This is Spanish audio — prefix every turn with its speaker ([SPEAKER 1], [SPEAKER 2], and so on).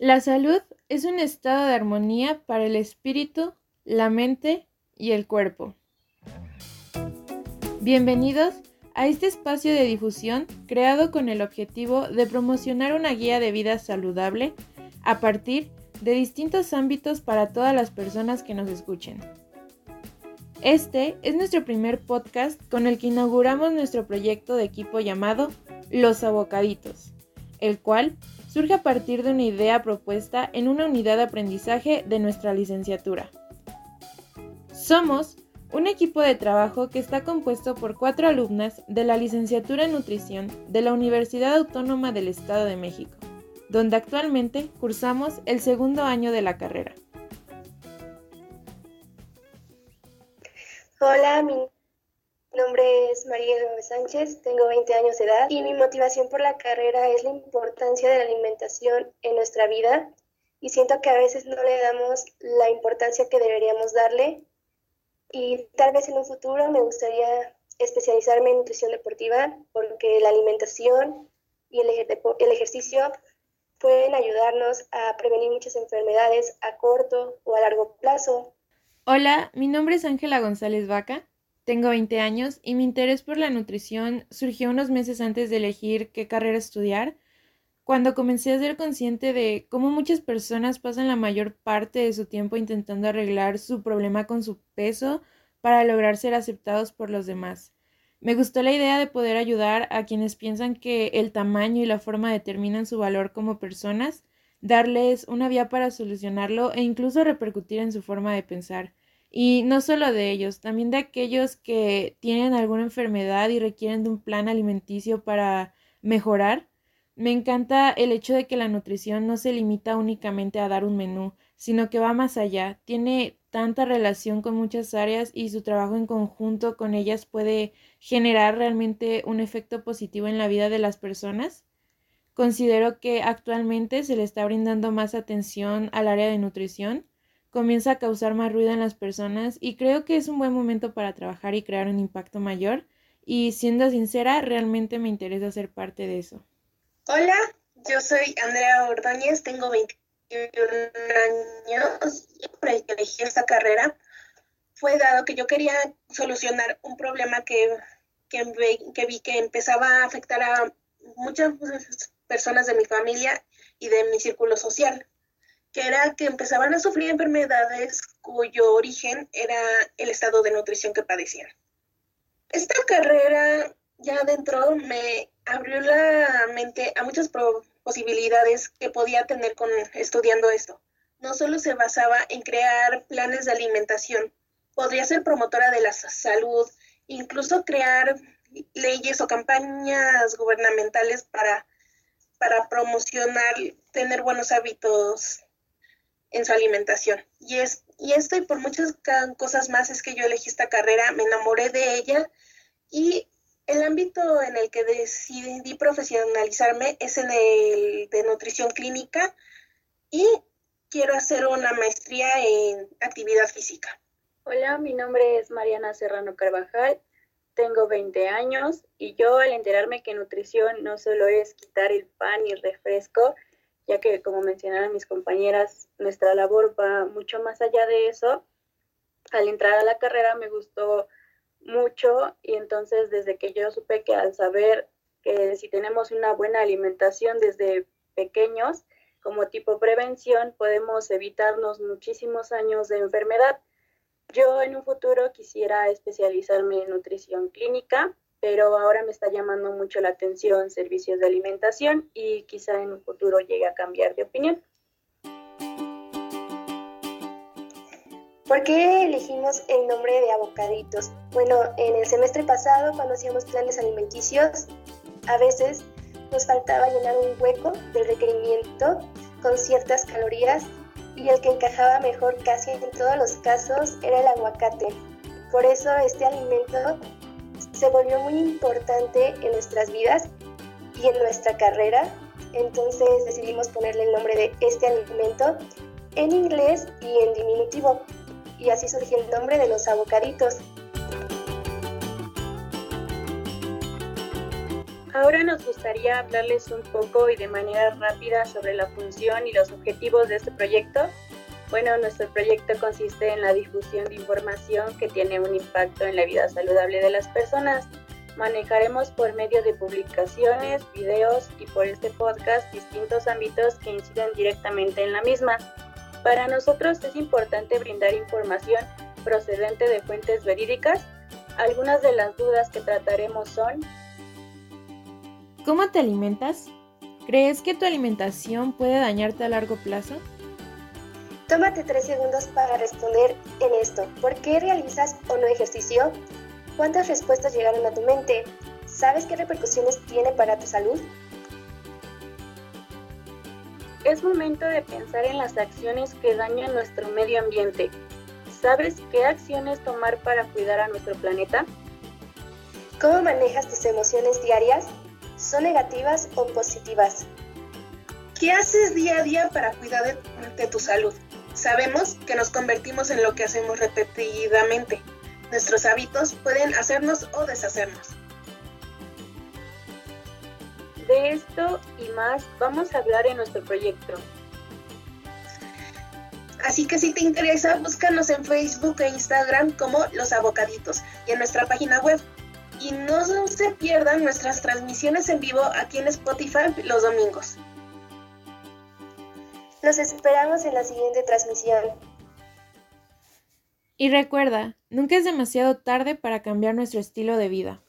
[SPEAKER 1] La salud es un estado de armonía para el espíritu, la mente y el cuerpo. Bienvenidos a este espacio de difusión creado con el objetivo de promocionar una guía de vida saludable a partir de distintos ámbitos para todas las personas que nos escuchen. Este es nuestro primer podcast con el que inauguramos nuestro proyecto de equipo llamado Los Abocaditos, el cual surge a partir de una idea propuesta en una unidad de aprendizaje de nuestra licenciatura. Somos un equipo de trabajo que está compuesto por cuatro alumnas de la licenciatura en nutrición de la Universidad Autónoma del Estado de México, donde actualmente cursamos el segundo año de la carrera.
[SPEAKER 2] Hola, mi mi nombre es María Gómez Sánchez, tengo 20 años de edad y mi motivación por la carrera es la importancia de la alimentación en nuestra vida y siento que a veces no le damos la importancia que deberíamos darle y tal vez en un futuro me gustaría especializarme en nutrición deportiva porque la alimentación y el, el ejercicio pueden ayudarnos a prevenir muchas enfermedades a corto o a largo plazo.
[SPEAKER 1] Hola, mi nombre es Ángela González Vaca. Tengo 20 años y mi interés por la nutrición surgió unos meses antes de elegir qué carrera estudiar, cuando comencé a ser consciente de cómo muchas personas pasan la mayor parte de su tiempo intentando arreglar su problema con su peso para lograr ser aceptados por los demás. Me gustó la idea de poder ayudar a quienes piensan que el tamaño y la forma determinan su valor como personas, darles una vía para solucionarlo e incluso repercutir en su forma de pensar. Y no solo de ellos, también de aquellos que tienen alguna enfermedad y requieren de un plan alimenticio para mejorar. Me encanta el hecho de que la nutrición no se limita únicamente a dar un menú, sino que va más allá. Tiene tanta relación con muchas áreas y su trabajo en conjunto con ellas puede generar realmente un efecto positivo en la vida de las personas. Considero que actualmente se le está brindando más atención al área de nutrición comienza a causar más ruido en las personas y creo que es un buen momento para trabajar y crear un impacto mayor y siendo sincera, realmente me interesa ser parte de eso.
[SPEAKER 3] Hola, yo soy Andrea Ordóñez, tengo 21 años y por el que elegí esta carrera fue dado que yo quería solucionar un problema que, que, que vi que empezaba a afectar a muchas personas de mi familia y de mi círculo social que era que empezaban a sufrir enfermedades cuyo origen era el estado de nutrición que padecían. Esta carrera ya dentro me abrió la mente a muchas posibilidades que podía tener con estudiando esto. No solo se basaba en crear planes de alimentación, podría ser promotora de la salud, incluso crear leyes o campañas gubernamentales para, para promocionar, tener buenos hábitos en su alimentación. Y, es, y esto y por muchas cosas más es que yo elegí esta carrera, me enamoré de ella y el ámbito en el que decidí profesionalizarme es en el de nutrición clínica y quiero hacer una maestría en actividad física.
[SPEAKER 4] Hola, mi nombre es Mariana Serrano Carvajal, tengo 20 años y yo al enterarme que nutrición no solo es quitar el pan y el refresco, ya que como mencionaron mis compañeras, nuestra labor va mucho más allá de eso. Al entrar a la carrera me gustó mucho y entonces desde que yo supe que al saber que si tenemos una buena alimentación desde pequeños, como tipo prevención, podemos evitarnos muchísimos años de enfermedad. Yo en un futuro quisiera especializarme en nutrición clínica pero ahora me está llamando mucho la atención servicios de alimentación y quizá en un futuro llegue a cambiar de opinión.
[SPEAKER 2] ¿Por qué elegimos el nombre de abocaditos? Bueno, en el semestre pasado, cuando hacíamos planes alimenticios, a veces nos faltaba llenar un hueco del requerimiento con ciertas calorías y el que encajaba mejor casi en todos los casos era el aguacate. Por eso este alimento se volvió muy importante en nuestras vidas y en nuestra carrera. Entonces decidimos ponerle el nombre de este alimento en inglés y en diminutivo. Y así surgió el nombre de los abocaditos.
[SPEAKER 4] Ahora nos gustaría hablarles un poco y de manera rápida sobre la función y los objetivos de este proyecto. Bueno, nuestro proyecto consiste en la difusión de información que tiene un impacto en la vida saludable de las personas. Manejaremos por medio de publicaciones, videos y por este podcast distintos ámbitos que inciden directamente en la misma. Para nosotros es importante brindar información procedente de fuentes verídicas. Algunas de las dudas que trataremos son
[SPEAKER 1] ¿Cómo te alimentas? ¿Crees que tu alimentación puede dañarte a largo plazo?
[SPEAKER 2] Tómate tres segundos para responder en esto. ¿Por qué realizas o no ejercicio? ¿Cuántas respuestas llegaron a tu mente? ¿Sabes qué repercusiones tiene para tu salud?
[SPEAKER 4] Es momento de pensar en las acciones que dañan nuestro medio ambiente. ¿Sabes qué acciones tomar para cuidar a nuestro planeta?
[SPEAKER 2] ¿Cómo manejas tus emociones diarias? ¿Son negativas o positivas?
[SPEAKER 3] ¿Qué haces día a día para cuidar de, tu salud? Sabemos que nos convertimos en lo que hacemos repetidamente. Nuestros hábitos pueden hacernos o deshacernos.
[SPEAKER 4] De esto y más vamos a hablar en nuestro proyecto.
[SPEAKER 3] Así que si te interesa, búscanos en Facebook e Instagram como Los Abocaditos y en nuestra página web y no se pierdan nuestras transmisiones en vivo aquí en Spotify los domingos.
[SPEAKER 2] Los esperamos en la siguiente transmisión.
[SPEAKER 1] Y recuerda, nunca es demasiado tarde para cambiar nuestro estilo de vida.